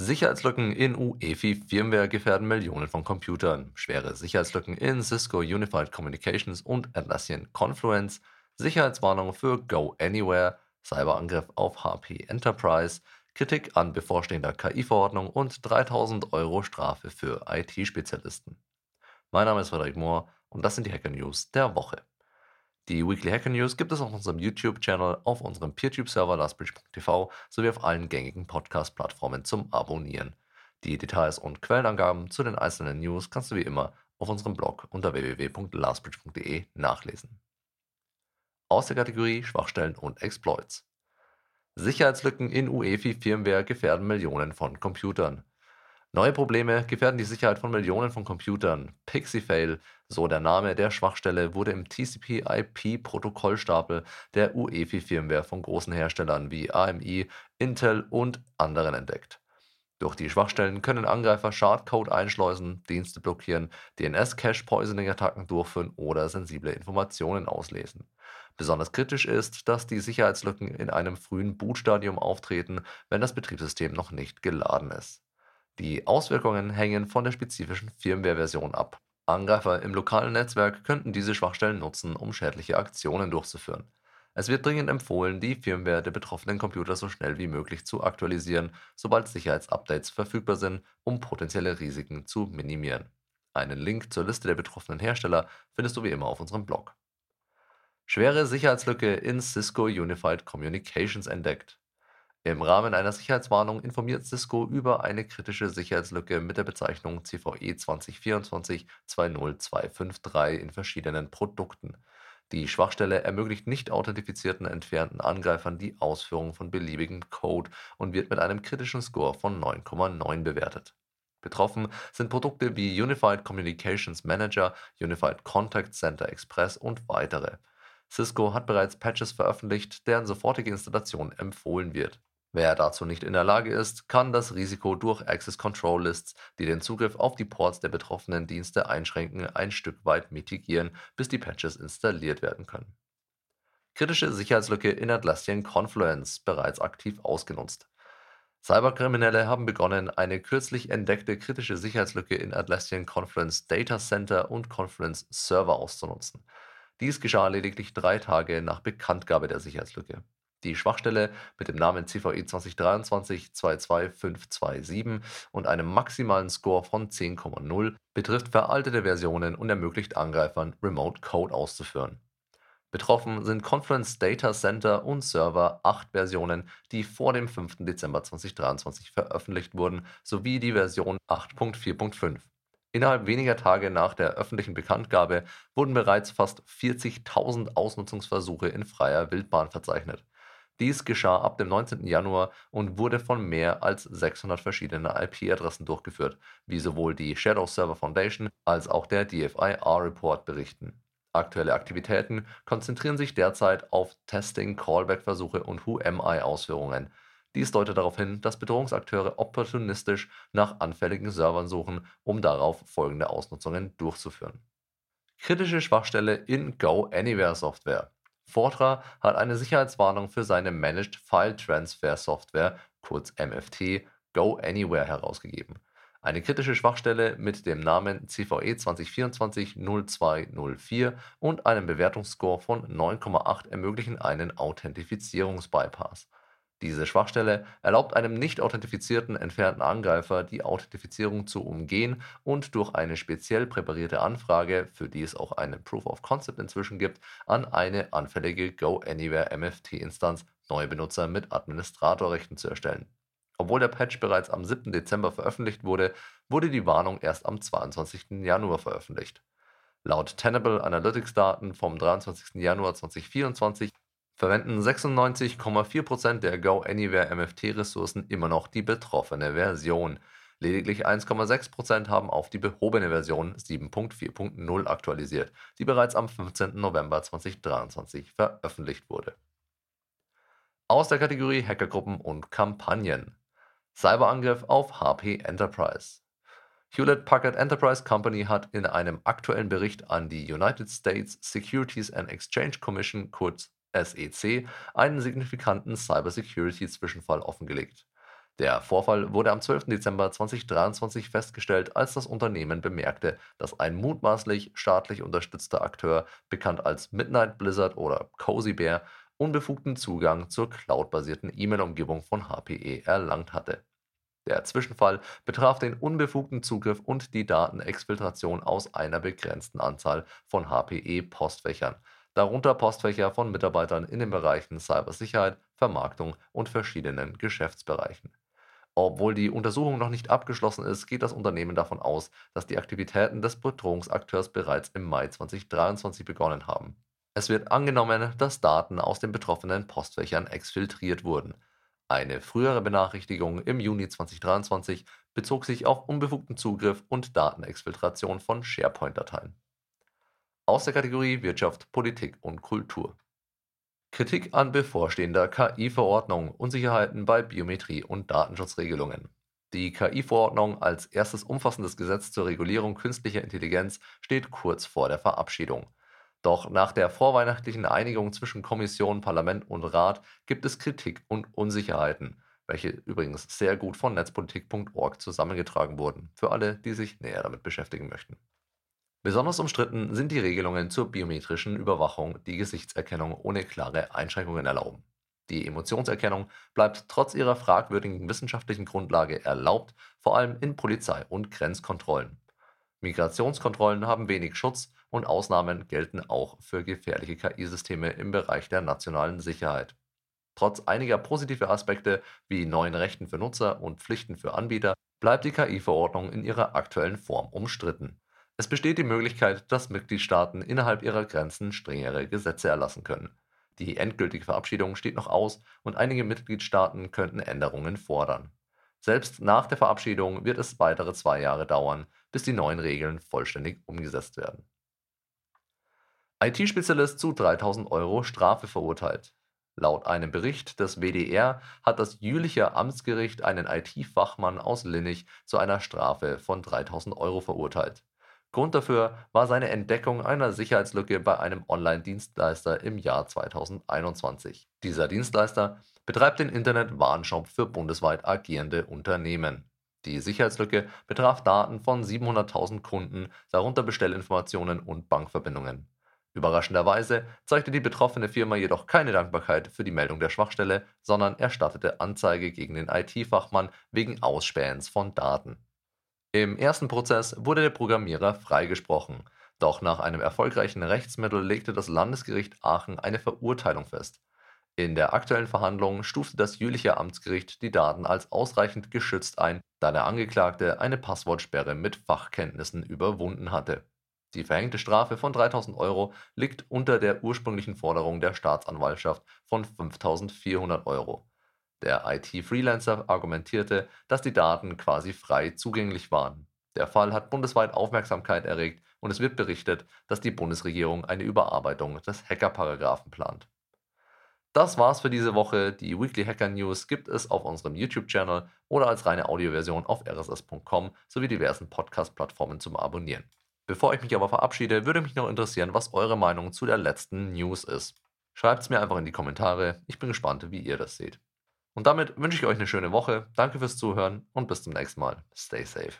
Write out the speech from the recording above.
Sicherheitslücken in UEFI-Firmware gefährden Millionen von Computern. Schwere Sicherheitslücken in Cisco Unified Communications und Atlassian Confluence. Sicherheitswarnung für Go Anywhere. Cyberangriff auf HP Enterprise. Kritik an bevorstehender KI-Verordnung und 3000 Euro Strafe für IT-Spezialisten. Mein Name ist Frederik Mohr und das sind die Hacker News der Woche. Die Weekly Hacker News gibt es auf unserem YouTube-Channel, auf unserem PeerTube-Server lastbridge.tv sowie auf allen gängigen Podcast-Plattformen zum Abonnieren. Die Details und Quellenangaben zu den einzelnen News kannst du wie immer auf unserem Blog unter www.lastbridge.de nachlesen. Aus der Kategorie Schwachstellen und Exploits. Sicherheitslücken in UEFI-Firmware gefährden Millionen von Computern. Neue Probleme gefährden die Sicherheit von Millionen von Computern. PixieFail, so der Name der Schwachstelle, wurde im TCP/IP-Protokollstapel der UEFI-Firmware von großen Herstellern wie AMI, Intel und anderen entdeckt. Durch die Schwachstellen können Angreifer Schadcode einschleusen, Dienste blockieren, DNS-Cache-Poisoning-Attacken durchführen oder sensible Informationen auslesen. Besonders kritisch ist, dass die Sicherheitslücken in einem frühen Bootstadium auftreten, wenn das Betriebssystem noch nicht geladen ist. Die Auswirkungen hängen von der spezifischen Firmware-Version ab. Angreifer im lokalen Netzwerk könnten diese Schwachstellen nutzen, um schädliche Aktionen durchzuführen. Es wird dringend empfohlen, die Firmware der betroffenen Computer so schnell wie möglich zu aktualisieren, sobald Sicherheitsupdates verfügbar sind, um potenzielle Risiken zu minimieren. Einen Link zur Liste der betroffenen Hersteller findest du wie immer auf unserem Blog. Schwere Sicherheitslücke in Cisco Unified Communications entdeckt. Im Rahmen einer Sicherheitswarnung informiert Cisco über eine kritische Sicherheitslücke mit der Bezeichnung CVE 2024-20253 in verschiedenen Produkten. Die Schwachstelle ermöglicht nicht authentifizierten entfernten Angreifern die Ausführung von beliebigem Code und wird mit einem kritischen Score von 9,9 bewertet. Betroffen sind Produkte wie Unified Communications Manager, Unified Contact Center Express und weitere. Cisco hat bereits Patches veröffentlicht, deren sofortige Installation empfohlen wird. Wer dazu nicht in der Lage ist, kann das Risiko durch Access Control Lists, die den Zugriff auf die Ports der betroffenen Dienste einschränken, ein Stück weit mitigieren, bis die Patches installiert werden können. Kritische Sicherheitslücke in Atlassian Confluence bereits aktiv ausgenutzt. Cyberkriminelle haben begonnen, eine kürzlich entdeckte kritische Sicherheitslücke in Atlassian Confluence Data Center und Confluence Server auszunutzen. Dies geschah lediglich drei Tage nach Bekanntgabe der Sicherheitslücke. Die Schwachstelle mit dem Namen CVE 2023-22527 und einem maximalen Score von 10,0 betrifft veraltete Versionen und ermöglicht Angreifern, Remote Code auszuführen. Betroffen sind Confluence Data Center und Server 8 Versionen, die vor dem 5. Dezember 2023 veröffentlicht wurden, sowie die Version 8.4.5. Innerhalb weniger Tage nach der öffentlichen Bekanntgabe wurden bereits fast 40.000 Ausnutzungsversuche in freier Wildbahn verzeichnet. Dies geschah ab dem 19. Januar und wurde von mehr als 600 verschiedenen IP-Adressen durchgeführt, wie sowohl die Shadow Server Foundation als auch der DFI-R-Report berichten. Aktuelle Aktivitäten konzentrieren sich derzeit auf Testing, Callback-Versuche und Who-Am-I-Ausführungen. Dies deutet darauf hin, dass Bedrohungsakteure opportunistisch nach anfälligen Servern suchen, um darauf folgende Ausnutzungen durchzuführen. Kritische Schwachstelle in Go Anywhere Software. Fortra hat eine Sicherheitswarnung für seine Managed File Transfer Software, kurz MFT, Go Anywhere herausgegeben. Eine kritische Schwachstelle mit dem Namen CVE 2024-0204 und einem Bewertungsscore von 9,8 ermöglichen einen Authentifizierungsbypass. Diese Schwachstelle erlaubt einem nicht authentifizierten entfernten Angreifer, die Authentifizierung zu umgehen und durch eine speziell präparierte Anfrage, für die es auch einen Proof of Concept inzwischen gibt, an eine anfällige Go Anywhere MFT-Instanz neue Benutzer mit Administratorrechten zu erstellen. Obwohl der Patch bereits am 7. Dezember veröffentlicht wurde, wurde die Warnung erst am 22. Januar veröffentlicht. Laut Tenable Analytics Daten vom 23. Januar 2024 verwenden 96,4% der Go Anywhere MFT-Ressourcen immer noch die betroffene Version. Lediglich 1,6% haben auf die behobene Version 7.4.0 aktualisiert, die bereits am 15. November 2023 veröffentlicht wurde. Aus der Kategorie Hackergruppen und Kampagnen. Cyberangriff auf HP Enterprise. Hewlett Packard Enterprise Company hat in einem aktuellen Bericht an die United States Securities and Exchange Commission kurz SEC einen signifikanten Cybersecurity-Zwischenfall offengelegt. Der Vorfall wurde am 12. Dezember 2023 festgestellt, als das Unternehmen bemerkte, dass ein mutmaßlich staatlich unterstützter Akteur, bekannt als Midnight Blizzard oder Cozy Bear, unbefugten Zugang zur cloudbasierten E-Mail-Umgebung von HPE erlangt hatte. Der Zwischenfall betraf den unbefugten Zugriff und die Datenexfiltration aus einer begrenzten Anzahl von HPE-Postfächern, darunter Postfächer von Mitarbeitern in den Bereichen Cybersicherheit, Vermarktung und verschiedenen Geschäftsbereichen. Obwohl die Untersuchung noch nicht abgeschlossen ist, geht das Unternehmen davon aus, dass die Aktivitäten des Bedrohungsakteurs bereits im Mai 2023 begonnen haben. Es wird angenommen, dass Daten aus den betroffenen Postfächern exfiltriert wurden eine frühere Benachrichtigung im Juni 2023 bezog sich auf unbefugten Zugriff und Datenexfiltration von SharePoint-Dateien. Aus der Kategorie Wirtschaft, Politik und Kultur. Kritik an bevorstehender KI-Verordnung, Unsicherheiten bei Biometrie und Datenschutzregelungen. Die KI-Verordnung als erstes umfassendes Gesetz zur Regulierung künstlicher Intelligenz steht kurz vor der Verabschiedung. Doch nach der vorweihnachtlichen Einigung zwischen Kommission, Parlament und Rat gibt es Kritik und Unsicherheiten, welche übrigens sehr gut von netzpolitik.org zusammengetragen wurden, für alle, die sich näher damit beschäftigen möchten. Besonders umstritten sind die Regelungen zur biometrischen Überwachung, die Gesichtserkennung ohne klare Einschränkungen erlauben. Die Emotionserkennung bleibt trotz ihrer fragwürdigen wissenschaftlichen Grundlage erlaubt, vor allem in Polizei- und Grenzkontrollen. Migrationskontrollen haben wenig Schutz und Ausnahmen gelten auch für gefährliche KI-Systeme im Bereich der nationalen Sicherheit. Trotz einiger positiver Aspekte wie neuen Rechten für Nutzer und Pflichten für Anbieter bleibt die KI-Verordnung in ihrer aktuellen Form umstritten. Es besteht die Möglichkeit, dass Mitgliedstaaten innerhalb ihrer Grenzen strengere Gesetze erlassen können. Die endgültige Verabschiedung steht noch aus und einige Mitgliedstaaten könnten Änderungen fordern. Selbst nach der Verabschiedung wird es weitere zwei Jahre dauern, bis die neuen Regeln vollständig umgesetzt werden. IT-Spezialist zu 3000 Euro Strafe verurteilt. Laut einem Bericht des WDR hat das Jülicher Amtsgericht einen IT-Fachmann aus Linnich zu einer Strafe von 3000 Euro verurteilt. Grund dafür war seine Entdeckung einer Sicherheitslücke bei einem Online-Dienstleister im Jahr 2021. Dieser Dienstleister betreibt den Internet-Warenshop für bundesweit agierende Unternehmen. Die Sicherheitslücke betraf Daten von 700.000 Kunden, darunter Bestellinformationen und Bankverbindungen. Überraschenderweise zeigte die betroffene Firma jedoch keine Dankbarkeit für die Meldung der Schwachstelle, sondern erstattete Anzeige gegen den IT-Fachmann wegen Ausspähens von Daten. Im ersten Prozess wurde der Programmierer freigesprochen, doch nach einem erfolgreichen Rechtsmittel legte das Landesgericht Aachen eine Verurteilung fest. In der aktuellen Verhandlung stufte das Jülicher Amtsgericht die Daten als ausreichend geschützt ein, da der Angeklagte eine Passwortsperre mit Fachkenntnissen überwunden hatte. Die verhängte Strafe von 3000 Euro liegt unter der ursprünglichen Forderung der Staatsanwaltschaft von 5400 Euro. Der IT-Freelancer argumentierte, dass die Daten quasi frei zugänglich waren. Der Fall hat bundesweit Aufmerksamkeit erregt und es wird berichtet, dass die Bundesregierung eine Überarbeitung des Hackerparagraphen plant. Das war's für diese Woche. Die Weekly Hacker News gibt es auf unserem YouTube-Channel oder als reine Audioversion auf rss.com sowie diversen Podcast-Plattformen zum Abonnieren. Bevor ich mich aber verabschiede, würde mich noch interessieren, was eure Meinung zu der letzten News ist. Schreibt es mir einfach in die Kommentare. Ich bin gespannt, wie ihr das seht. Und damit wünsche ich euch eine schöne Woche. Danke fürs Zuhören und bis zum nächsten Mal. Stay safe.